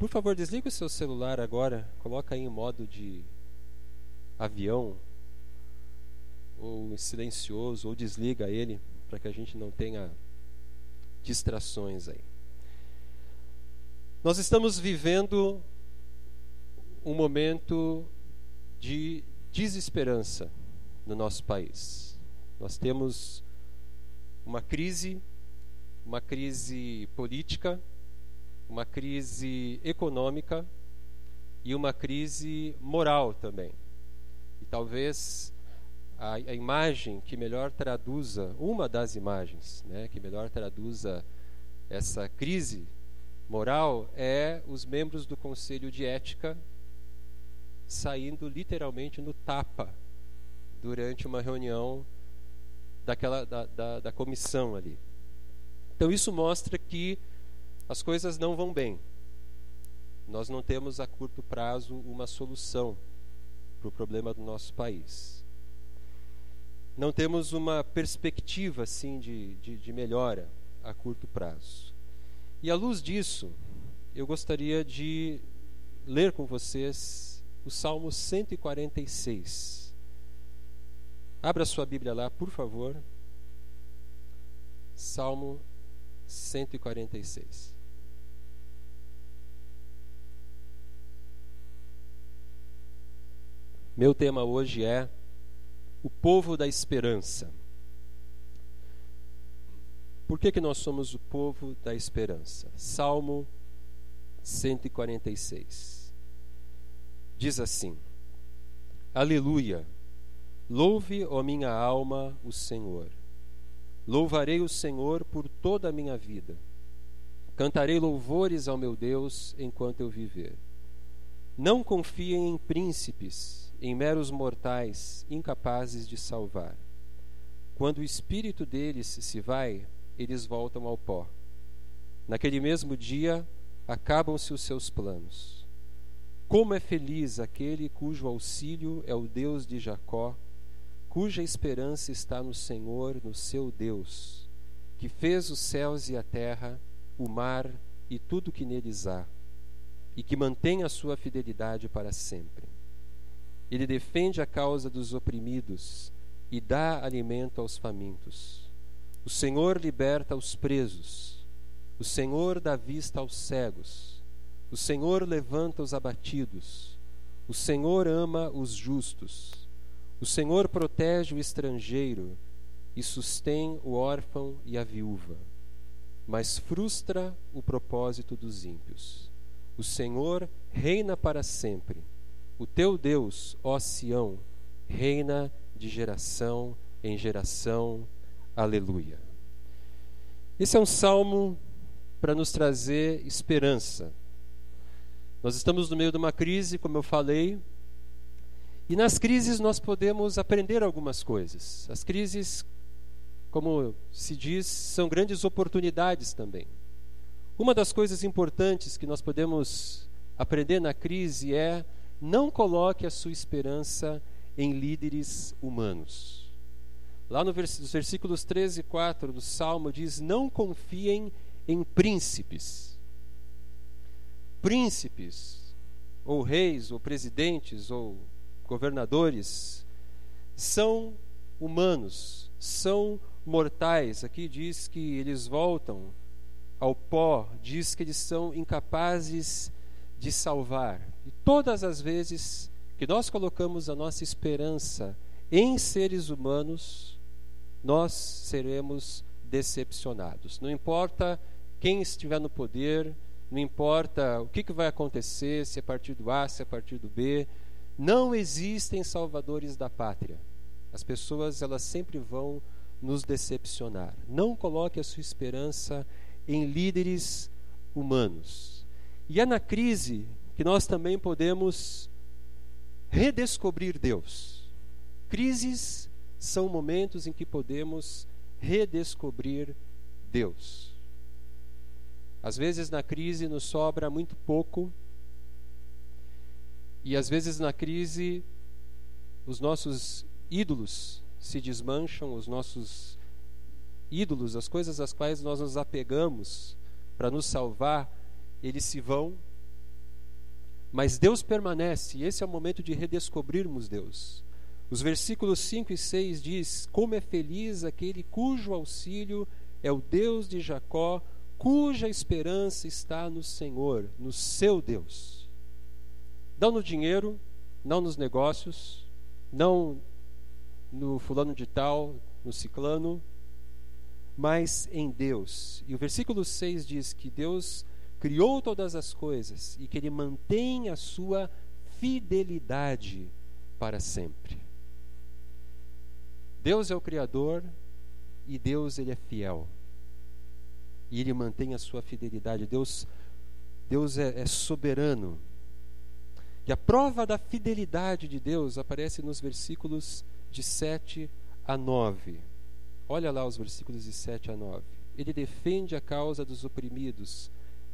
Por favor, desliga o seu celular agora, coloca aí em modo de avião ou silencioso ou desliga ele para que a gente não tenha distrações aí. Nós estamos vivendo um momento de desesperança no nosso país. Nós temos uma crise, uma crise política, uma crise econômica e uma crise moral também. E talvez a, a imagem que melhor traduza, uma das imagens né, que melhor traduza essa crise moral é os membros do Conselho de Ética saindo literalmente no tapa durante uma reunião daquela da, da, da comissão ali. Então isso mostra que as coisas não vão bem. Nós não temos a curto prazo uma solução para o problema do nosso país. Não temos uma perspectiva assim de, de, de melhora a curto prazo. E à luz disso, eu gostaria de ler com vocês o Salmo 146. Abra sua Bíblia lá, por favor. Salmo 146. Meu tema hoje é o povo da esperança. Por que, que nós somos o povo da esperança? Salmo 146. Diz assim: Aleluia! Louve, ó minha alma, o Senhor. Louvarei o Senhor por toda a minha vida. Cantarei louvores ao meu Deus enquanto eu viver. Não confiem em príncipes, em meros mortais, incapazes de salvar. Quando o espírito deles se vai, eles voltam ao pó. Naquele mesmo dia, acabam-se os seus planos. Como é feliz aquele cujo auxílio é o Deus de Jacó, cuja esperança está no Senhor, no seu Deus, que fez os céus e a terra, o mar e tudo que neles há, e que mantém a sua fidelidade para sempre. Ele defende a causa dos oprimidos e dá alimento aos famintos. O Senhor liberta os presos. O Senhor dá vista aos cegos. O Senhor levanta os abatidos. O Senhor ama os justos. O Senhor protege o estrangeiro e sustém o órfão e a viúva, mas frustra o propósito dos ímpios. O Senhor reina para sempre. O teu Deus, ó Sião, reina de geração em geração. Aleluia. Esse é um salmo para nos trazer esperança. Nós estamos no meio de uma crise, como eu falei, e nas crises nós podemos aprender algumas coisas. As crises, como se diz, são grandes oportunidades também. Uma das coisas importantes que nós podemos aprender na crise é não coloque a sua esperança em líderes humanos. Lá no vers nos versículos 13 e 4 do Salmo diz: Não confiem em príncipes. Príncipes, ou reis, ou presidentes, ou governadores, são humanos, são mortais. Aqui diz que eles voltam ao pó, diz que eles são incapazes de salvar. E todas as vezes que nós colocamos a nossa esperança em seres humanos, nós seremos decepcionados. Não importa quem estiver no poder, não importa o que, que vai acontecer, se é partido A, se é partido B, não existem salvadores da pátria. As pessoas elas sempre vão nos decepcionar. Não coloque a sua esperança em líderes humanos. E é na crise que nós também podemos redescobrir Deus. Crises são momentos em que podemos redescobrir Deus. Às vezes na crise nos sobra muito pouco, e às vezes na crise os nossos ídolos se desmancham, os nossos ídolos, as coisas às quais nós nos apegamos para nos salvar, eles se vão Mas Deus permanece, e esse é o momento de redescobrirmos Deus. Os versículos 5 e 6 diz: Como é feliz aquele cujo auxílio é o Deus de Jacó, cuja esperança está no Senhor, no seu Deus. Não no dinheiro, não nos negócios, não no fulano de tal, no ciclano, mas em Deus. E o versículo 6 diz que Deus criou todas as coisas e que ele mantém a sua fidelidade para sempre. Deus é o Criador e Deus ele é fiel. E ele mantém a sua fidelidade. Deus, Deus é, é soberano. E a prova da fidelidade de Deus aparece nos versículos de 7 a 9. Olha lá os versículos de 7 a 9. Ele defende a causa dos oprimidos,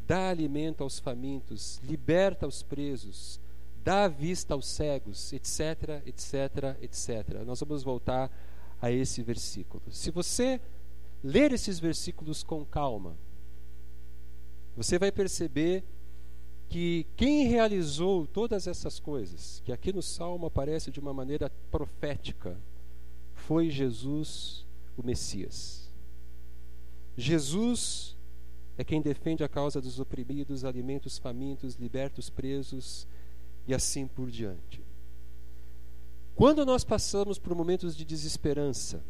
dá alimento aos famintos, liberta os presos, dá vista aos cegos, etc, etc, etc. Nós vamos voltar a esse versículo. Se você ler esses versículos com calma, você vai perceber que quem realizou todas essas coisas, que aqui no Salmo aparece de uma maneira profética, foi Jesus, o Messias. Jesus é quem defende a causa dos oprimidos, alimenta os famintos, liberta os presos e assim por diante. Quando nós passamos por momentos de desesperança,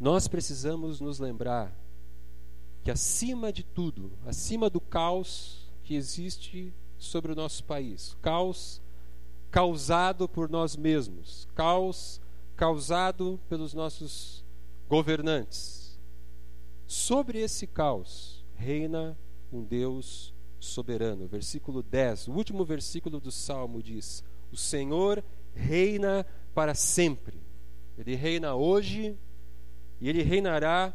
nós precisamos nos lembrar que acima de tudo, acima do caos que existe sobre o nosso país, caos causado por nós mesmos, caos causado pelos nossos governantes. Sobre esse caos reina um Deus soberano. Versículo 10, o último versículo do Salmo diz: O Senhor reina para sempre. Ele reina hoje e ele reinará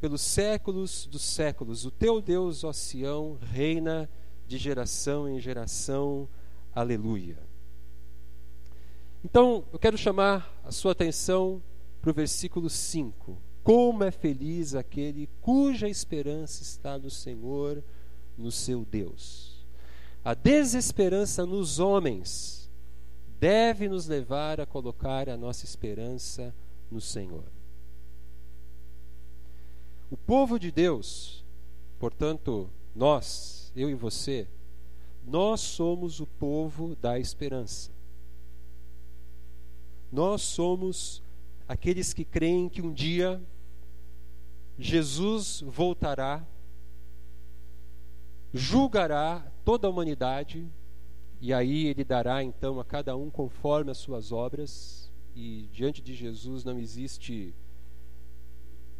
pelos séculos dos séculos. O teu Deus, ó Sião, reina de geração em geração. Aleluia. Então, eu quero chamar a sua atenção para o versículo 5. Como é feliz aquele cuja esperança está no Senhor, no seu Deus. A desesperança nos homens deve nos levar a colocar a nossa esperança no Senhor. O povo de Deus, portanto, nós, eu e você, nós somos o povo da esperança. Nós somos aqueles que creem que um dia Jesus voltará, julgará toda a humanidade e aí ele dará então a cada um conforme as suas obras, e diante de Jesus não existe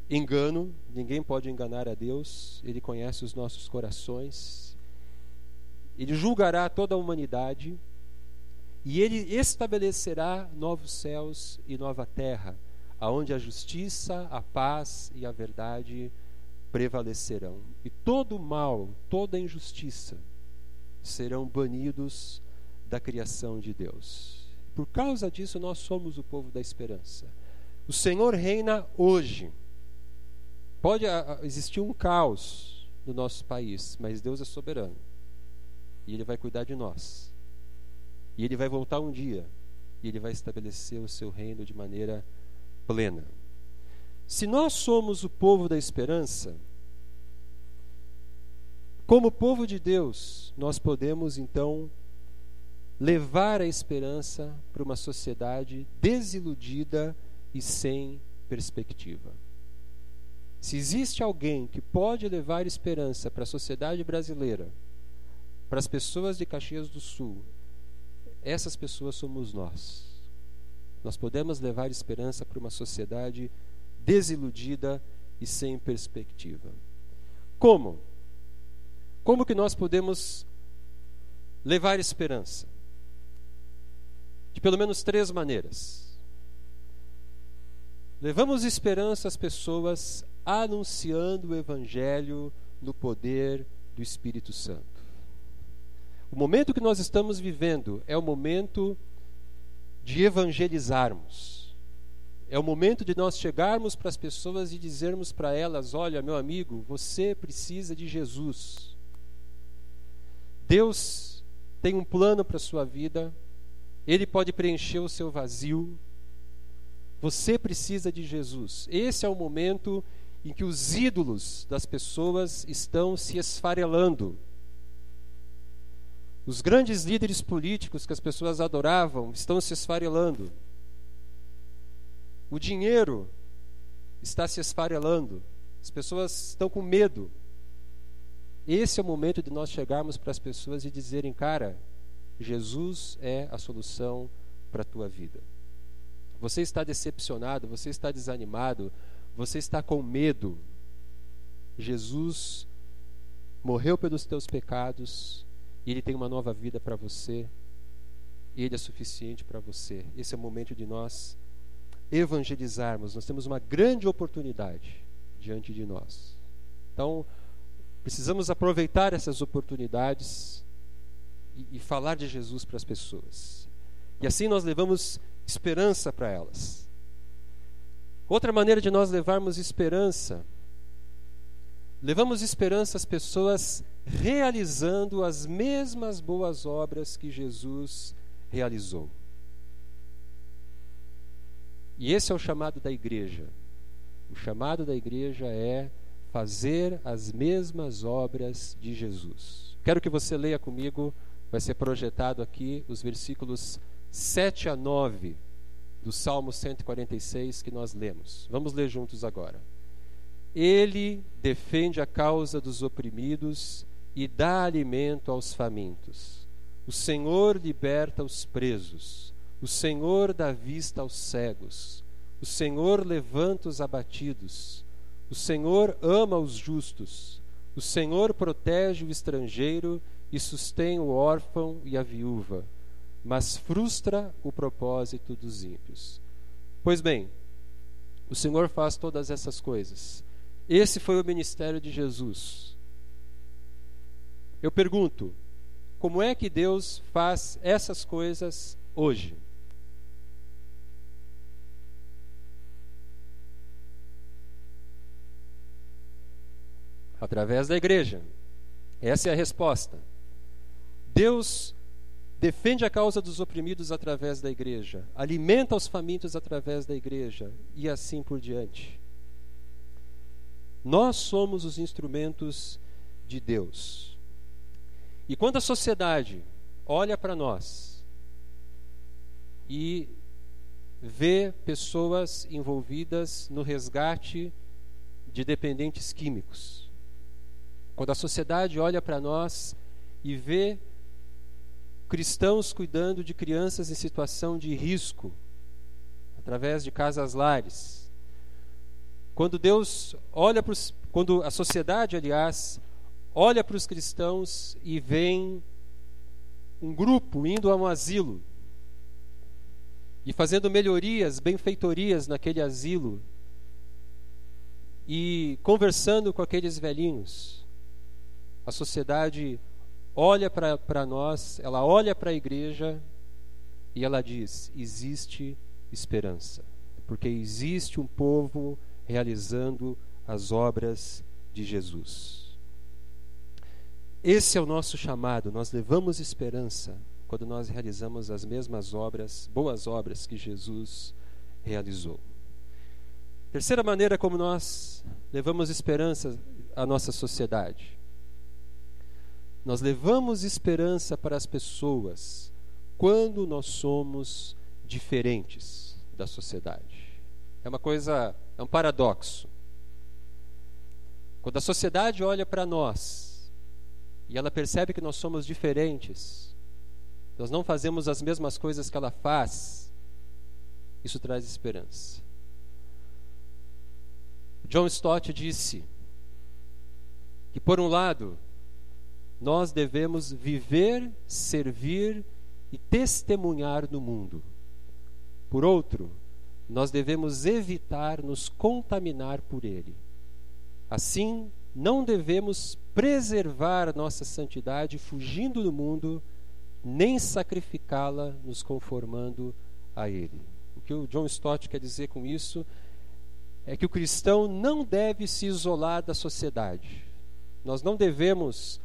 engano, ninguém pode enganar a Deus, ele conhece os nossos corações. Ele julgará toda a humanidade e ele estabelecerá novos céus e nova terra, aonde a justiça, a paz e a verdade prevalecerão. E todo mal, toda injustiça serão banidos da criação de Deus. Por causa disso, nós somos o povo da esperança. O Senhor reina hoje. Pode existir um caos no nosso país, mas Deus é soberano. E Ele vai cuidar de nós. E Ele vai voltar um dia. E Ele vai estabelecer o seu reino de maneira plena. Se nós somos o povo da esperança, como povo de Deus, nós podemos então levar a esperança para uma sociedade desiludida e sem perspectiva. Se existe alguém que pode levar esperança para a sociedade brasileira, para as pessoas de Caxias do Sul, essas pessoas somos nós. Nós podemos levar esperança para uma sociedade desiludida e sem perspectiva. Como? Como que nós podemos levar esperança? De pelo menos três maneiras. Levamos esperança às pessoas anunciando o Evangelho no poder do Espírito Santo. O momento que nós estamos vivendo é o momento de evangelizarmos. É o momento de nós chegarmos para as pessoas e dizermos para elas: olha, meu amigo, você precisa de Jesus. Deus tem um plano para a sua vida, Ele pode preencher o seu vazio. Você precisa de Jesus. Esse é o momento em que os ídolos das pessoas estão se esfarelando. Os grandes líderes políticos que as pessoas adoravam estão se esfarelando. O dinheiro está se esfarelando. As pessoas estão com medo. Esse é o momento de nós chegarmos para as pessoas e dizerem: cara, Jesus é a solução para a tua vida. Você está decepcionado, você está desanimado, você está com medo. Jesus morreu pelos teus pecados e Ele tem uma nova vida para você. Ele é suficiente para você. Esse é o momento de nós evangelizarmos. Nós temos uma grande oportunidade diante de nós. Então, precisamos aproveitar essas oportunidades e, e falar de Jesus para as pessoas. E assim nós levamos esperança para elas. Outra maneira de nós levarmos esperança, levamos esperança às pessoas realizando as mesmas boas obras que Jesus realizou. E esse é o chamado da igreja. O chamado da igreja é fazer as mesmas obras de Jesus. Quero que você leia comigo, vai ser projetado aqui os versículos 7 a 9 do Salmo 146 que nós lemos. Vamos ler juntos agora. Ele defende a causa dos oprimidos e dá alimento aos famintos. O Senhor liberta os presos. O Senhor dá vista aos cegos. O Senhor levanta os abatidos. O Senhor ama os justos. O Senhor protege o estrangeiro e sustém o órfão e a viúva, mas frustra o propósito dos ímpios. Pois bem, o Senhor faz todas essas coisas. Esse foi o ministério de Jesus. Eu pergunto, como é que Deus faz essas coisas hoje? Através da igreja. Essa é a resposta. Deus defende a causa dos oprimidos através da igreja, alimenta os famintos através da igreja e assim por diante. Nós somos os instrumentos de Deus. E quando a sociedade olha para nós e vê pessoas envolvidas no resgate de dependentes químicos, quando a sociedade olha para nós e vê cristãos cuidando de crianças em situação de risco, através de casas lares. Quando Deus olha para os, quando a sociedade, aliás, olha para os cristãos e vê um grupo indo a um asilo e fazendo melhorias, benfeitorias naquele asilo e conversando com aqueles velhinhos a sociedade olha para nós, ela olha para a igreja e ela diz: existe esperança, porque existe um povo realizando as obras de Jesus. Esse é o nosso chamado, nós levamos esperança quando nós realizamos as mesmas obras, boas obras que Jesus realizou. Terceira maneira como nós levamos esperança à nossa sociedade nós levamos esperança para as pessoas quando nós somos diferentes da sociedade. É uma coisa, é um paradoxo. Quando a sociedade olha para nós e ela percebe que nós somos diferentes, nós não fazemos as mesmas coisas que ela faz, isso traz esperança. John Stott disse que, por um lado, nós devemos viver, servir e testemunhar no mundo. Por outro, nós devemos evitar nos contaminar por ele. Assim, não devemos preservar nossa santidade fugindo do mundo, nem sacrificá-la nos conformando a ele. O que o John Stott quer dizer com isso é que o cristão não deve se isolar da sociedade. Nós não devemos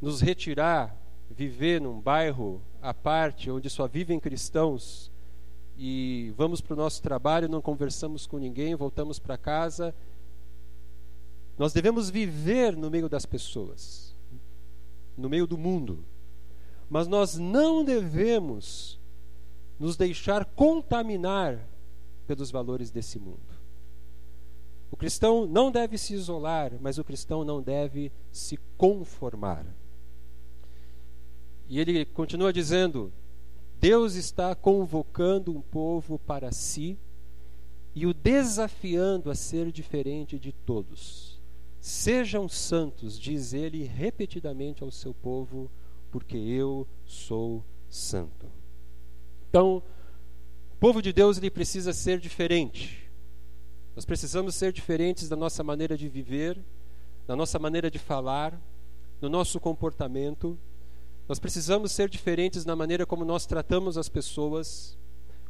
nos retirar, viver num bairro à parte, onde só vivem cristãos, e vamos para o nosso trabalho, não conversamos com ninguém, voltamos para casa. Nós devemos viver no meio das pessoas, no meio do mundo, mas nós não devemos nos deixar contaminar pelos valores desse mundo. O cristão não deve se isolar, mas o cristão não deve se conformar. E ele continua dizendo: Deus está convocando um povo para si e o desafiando a ser diferente de todos. Sejam santos, diz ele repetidamente ao seu povo, porque eu sou santo. Então, o povo de Deus ele precisa ser diferente. Nós precisamos ser diferentes da nossa maneira de viver, da nossa maneira de falar, no nosso comportamento. Nós precisamos ser diferentes na maneira como nós tratamos as pessoas,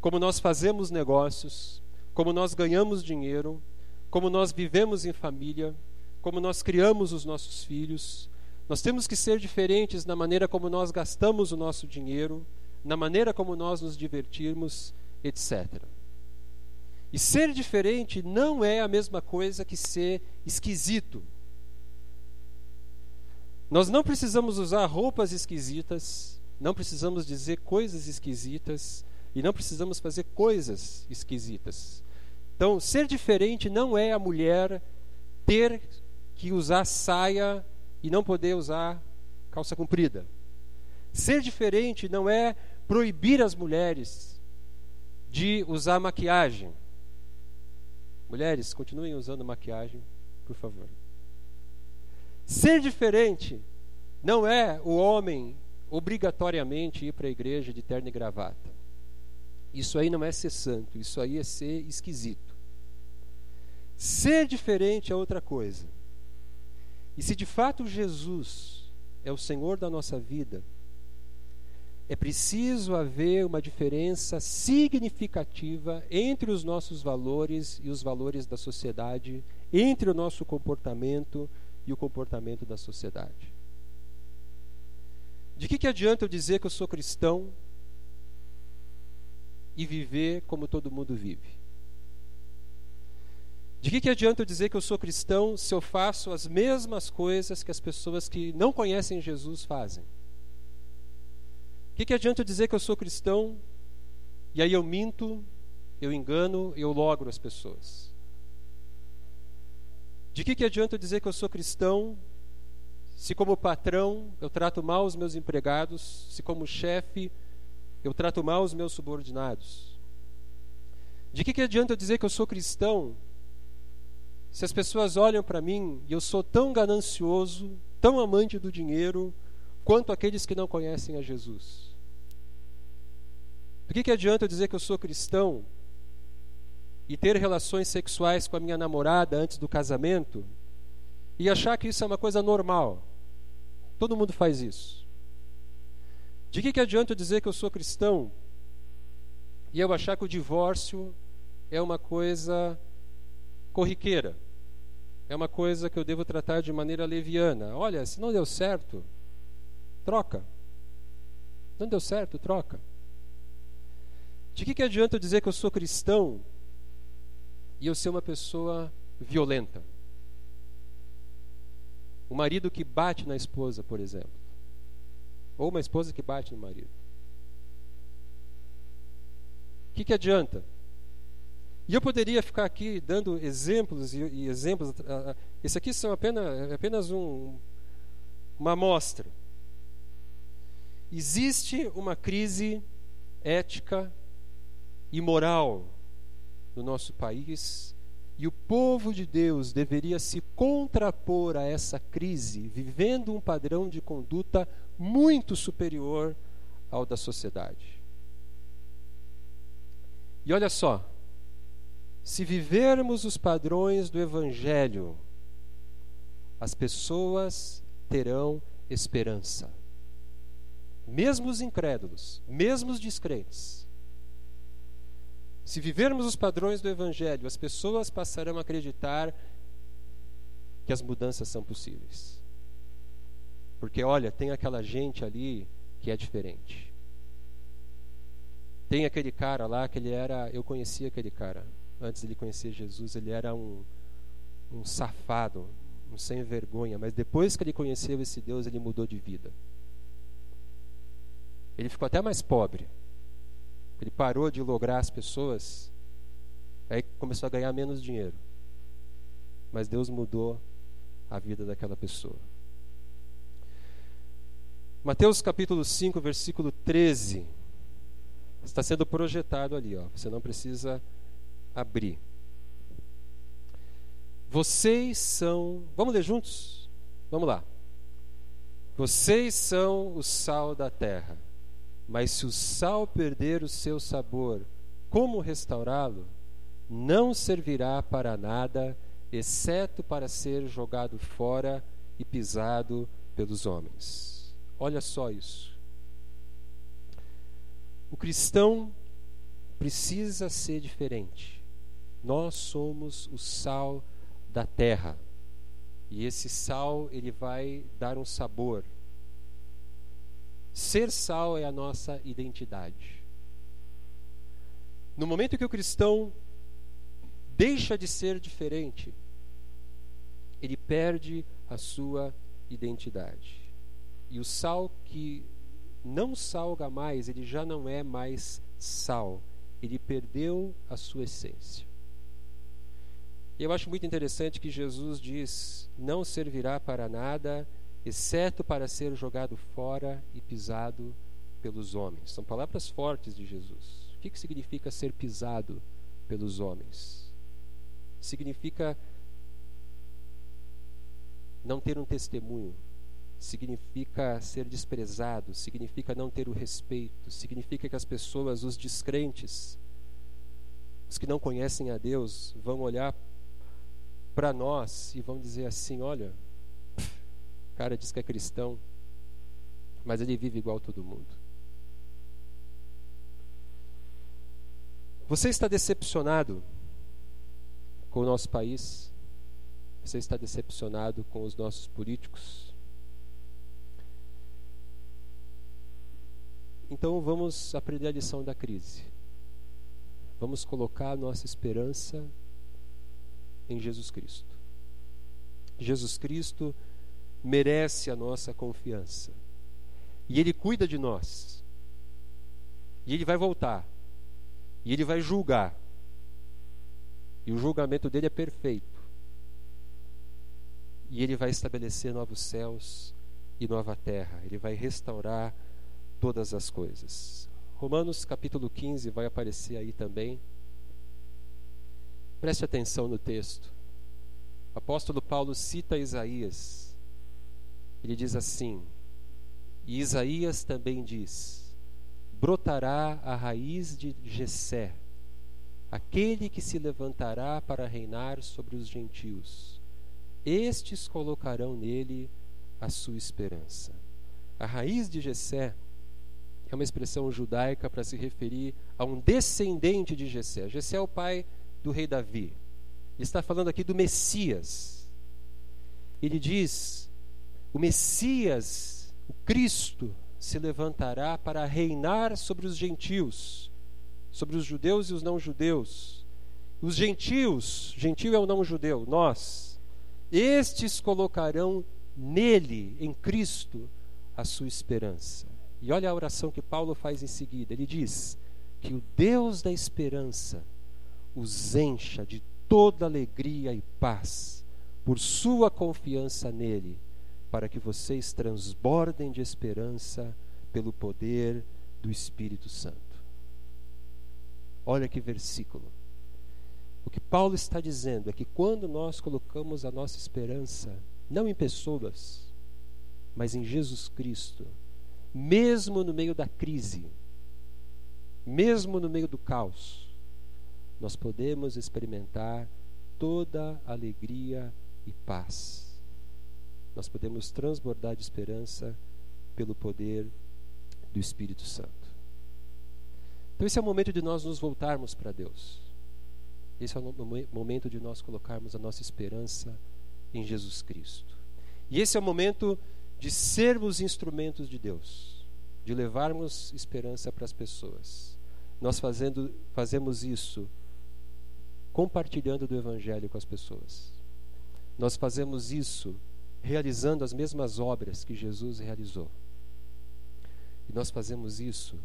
como nós fazemos negócios, como nós ganhamos dinheiro, como nós vivemos em família, como nós criamos os nossos filhos. Nós temos que ser diferentes na maneira como nós gastamos o nosso dinheiro, na maneira como nós nos divertirmos, etc. E ser diferente não é a mesma coisa que ser esquisito. Nós não precisamos usar roupas esquisitas, não precisamos dizer coisas esquisitas e não precisamos fazer coisas esquisitas. Então, ser diferente não é a mulher ter que usar saia e não poder usar calça comprida. Ser diferente não é proibir as mulheres de usar maquiagem. Mulheres, continuem usando maquiagem, por favor. Ser diferente não é o homem obrigatoriamente ir para a igreja de terno e gravata. Isso aí não é ser santo, isso aí é ser esquisito. Ser diferente é outra coisa. E se de fato Jesus é o Senhor da nossa vida, é preciso haver uma diferença significativa entre os nossos valores e os valores da sociedade, entre o nosso comportamento e o comportamento da sociedade. De que, que adianta eu dizer que eu sou cristão e viver como todo mundo vive? De que, que adianta eu dizer que eu sou cristão se eu faço as mesmas coisas que as pessoas que não conhecem Jesus fazem? De que, que adianta eu dizer que eu sou cristão e aí eu minto, eu engano, eu logro as pessoas? De que, que adianta eu dizer que eu sou cristão se, como patrão, eu trato mal os meus empregados, se, como chefe, eu trato mal os meus subordinados? De que, que adianta eu dizer que eu sou cristão se as pessoas olham para mim e eu sou tão ganancioso, tão amante do dinheiro, quanto aqueles que não conhecem a Jesus? Do que, que adianta eu dizer que eu sou cristão e ter relações sexuais com a minha namorada antes do casamento e achar que isso é uma coisa normal. Todo mundo faz isso. De que, que adianta eu dizer que eu sou cristão e eu achar que o divórcio é uma coisa corriqueira? É uma coisa que eu devo tratar de maneira leviana. Olha, se não deu certo, troca. Não deu certo, troca. De que, que adianta eu dizer que eu sou cristão e eu ser uma pessoa violenta. O marido que bate na esposa, por exemplo. Ou uma esposa que bate no marido. O que, que adianta? E eu poderia ficar aqui dando exemplos e, e exemplos. Esse aqui são apenas, apenas um, uma amostra. Existe uma crise ética e moral no nosso país e o povo de Deus deveria se contrapor a essa crise, vivendo um padrão de conduta muito superior ao da sociedade. E olha só, se vivermos os padrões do Evangelho, as pessoas terão esperança. Mesmo os incrédulos, mesmo os descrentes. Se vivermos os padrões do Evangelho, as pessoas passarão a acreditar que as mudanças são possíveis. Porque, olha, tem aquela gente ali que é diferente. Tem aquele cara lá que ele era, eu conhecia aquele cara antes de ele conhecer Jesus, ele era um, um safado, um sem vergonha, mas depois que ele conheceu esse Deus, ele mudou de vida. Ele ficou até mais pobre. Ele parou de lograr as pessoas, aí começou a ganhar menos dinheiro. Mas Deus mudou a vida daquela pessoa. Mateus capítulo 5, versículo 13. Está sendo projetado ali, ó. Você não precisa abrir. Vocês são. Vamos ler juntos? Vamos lá. Vocês são o sal da terra. Mas se o sal perder o seu sabor, como restaurá-lo? Não servirá para nada, exceto para ser jogado fora e pisado pelos homens. Olha só isso. O cristão precisa ser diferente. Nós somos o sal da terra. E esse sal, ele vai dar um sabor. Ser sal é a nossa identidade. No momento que o cristão deixa de ser diferente, ele perde a sua identidade. E o sal que não salga mais, ele já não é mais sal, ele perdeu a sua essência. E eu acho muito interessante que Jesus diz: não servirá para nada, exceto para ser jogado fora e pisado pelos homens. São palavras fortes de Jesus. O que, que significa ser pisado pelos homens? Significa não ter um testemunho, significa ser desprezado, significa não ter o respeito, significa que as pessoas, os descrentes, os que não conhecem a Deus, vão olhar para nós e vão dizer assim: olha, o cara diz que é cristão, mas ele vive igual todo mundo. Você está decepcionado com o nosso país? Você está decepcionado com os nossos políticos? Então vamos aprender a lição da crise. Vamos colocar a nossa esperança em Jesus Cristo. Jesus Cristo merece a nossa confiança. E Ele cuida de nós. E Ele vai voltar. E Ele vai julgar. E o julgamento dele é perfeito. E Ele vai estabelecer novos céus e nova terra. Ele vai restaurar todas as coisas. Romanos capítulo 15 vai aparecer aí também. Preste atenção no texto. O apóstolo Paulo cita Isaías. Ele diz assim: E Isaías também diz: Brotará a raiz de Jessé, aquele que se levantará para reinar sobre os gentios. Estes colocarão nele a sua esperança. A raiz de Jessé é uma expressão judaica para se referir a um descendente de Jessé. Jessé é o pai do rei Davi. Ele está falando aqui do Messias. Ele diz: o Messias, o Cristo, se levantará para reinar sobre os gentios, sobre os judeus e os não-judeus. Os gentios, gentil é o não-judeu, nós, estes colocarão nele, em Cristo, a sua esperança. E olha a oração que Paulo faz em seguida. Ele diz: Que o Deus da esperança os encha de toda alegria e paz por sua confiança nele, para que vocês transbordem de esperança pelo poder do Espírito Santo. Olha que versículo. O que Paulo está dizendo é que quando nós colocamos a nossa esperança não em pessoas, mas em Jesus Cristo, mesmo no meio da crise, mesmo no meio do caos, nós podemos experimentar toda alegria e paz. Nós podemos transbordar de esperança pelo poder do Espírito Santo. Então, esse é o momento de nós nos voltarmos para Deus. Esse é o momento de nós colocarmos a nossa esperança em Jesus Cristo. E esse é o momento de sermos instrumentos de Deus. de levarmos esperança para as pessoas. Nós fazendo, fazemos isso compartilhando do Evangelho com as pessoas. Nós fazemos isso realizando as mesmas obras que Jesus realizou. E nós fazemos isso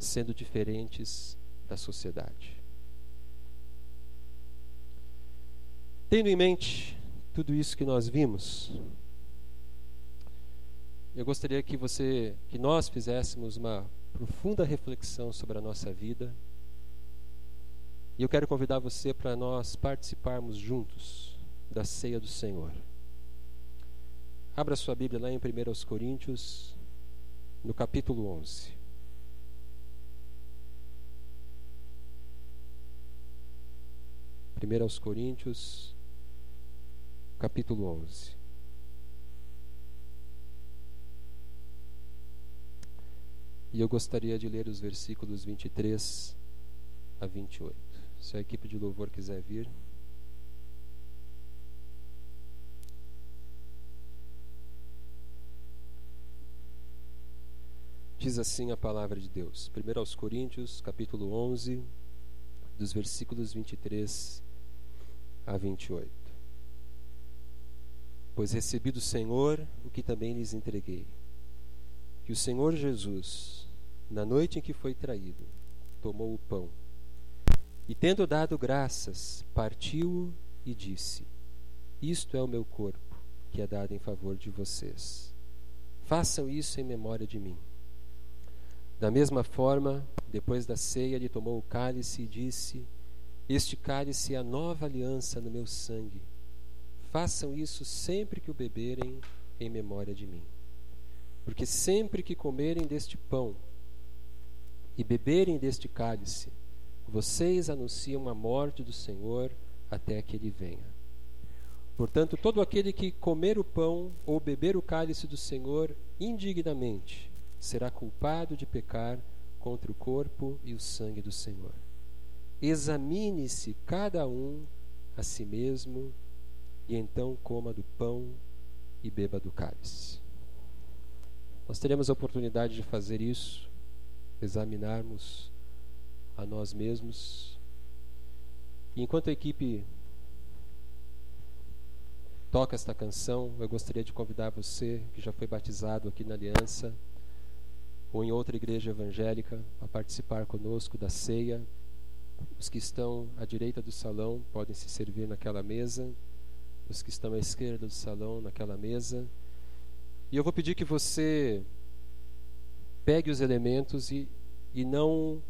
sendo diferentes da sociedade. Tendo em mente tudo isso que nós vimos, eu gostaria que você, que nós fizéssemos uma profunda reflexão sobre a nossa vida. E eu quero convidar você para nós participarmos juntos da ceia do Senhor. Abra sua Bíblia lá em 1 Coríntios, no capítulo 11. Primeiro aos Coríntios, capítulo 11. E eu gostaria de ler os versículos 23 a 28. Se a equipe de louvor quiser vir. Diz assim a palavra de Deus. 1 aos Coríntios, capítulo 11, dos versículos 23 a 28. Pois recebi do Senhor o que também lhes entreguei que o Senhor Jesus, na noite em que foi traído, tomou o pão e, tendo dado graças, partiu-o e disse: Isto é o meu corpo, que é dado em favor de vocês. Façam isso em memória de mim. Da mesma forma, depois da ceia, ele tomou o cálice e disse: Este cálice é a nova aliança no meu sangue. Façam isso sempre que o beberem em memória de mim. Porque sempre que comerem deste pão e beberem deste cálice, vocês anunciam a morte do Senhor até que ele venha. Portanto, todo aquele que comer o pão ou beber o cálice do Senhor indignamente será culpado de pecar contra o corpo e o sangue do Senhor. Examine-se cada um a si mesmo e então coma do pão e beba do cálice. Nós teremos a oportunidade de fazer isso, examinarmos a nós mesmos. E enquanto a equipe toca esta canção, eu gostaria de convidar você que já foi batizado aqui na Aliança ou em outra igreja evangélica a participar conosco da ceia. Os que estão à direita do salão podem se servir naquela mesa, os que estão à esquerda do salão naquela mesa. E eu vou pedir que você pegue os elementos e, e não,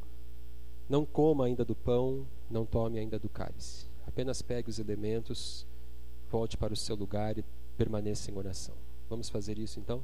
não coma ainda do pão, não tome ainda do cálice. Apenas pegue os elementos, volte para o seu lugar e permaneça em oração. Vamos fazer isso então?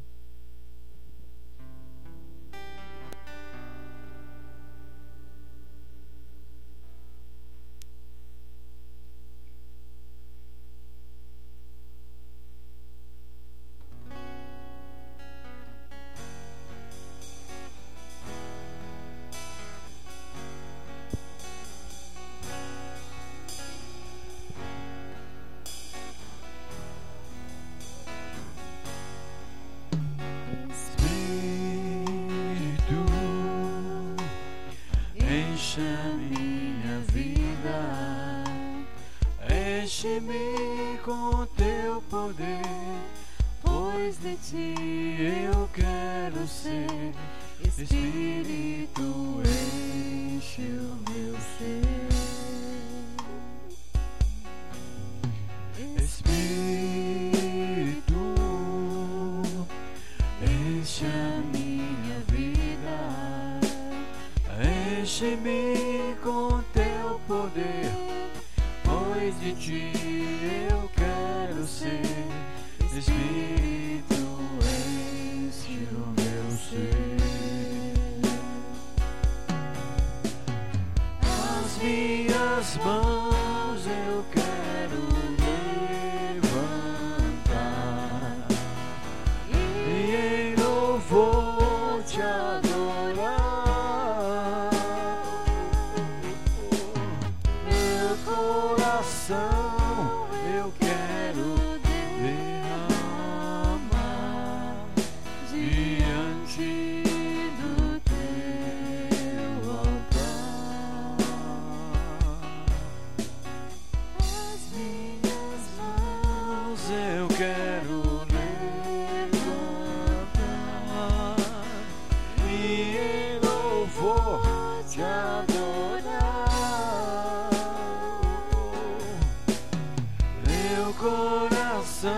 meu coração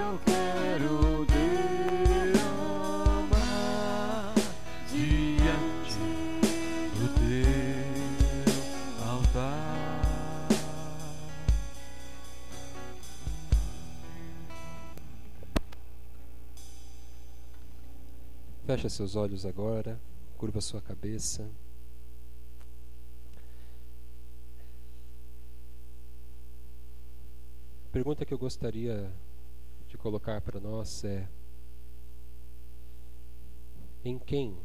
eu quero deus diante do teu altar. Fecha seus olhos agora, curva sua cabeça. Pergunta que eu gostaria de colocar para nós é: em quem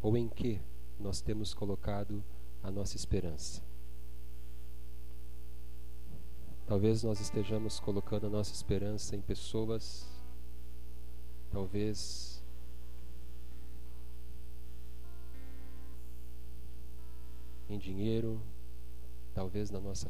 ou em que nós temos colocado a nossa esperança? Talvez nós estejamos colocando a nossa esperança em pessoas, talvez em dinheiro, talvez na nossa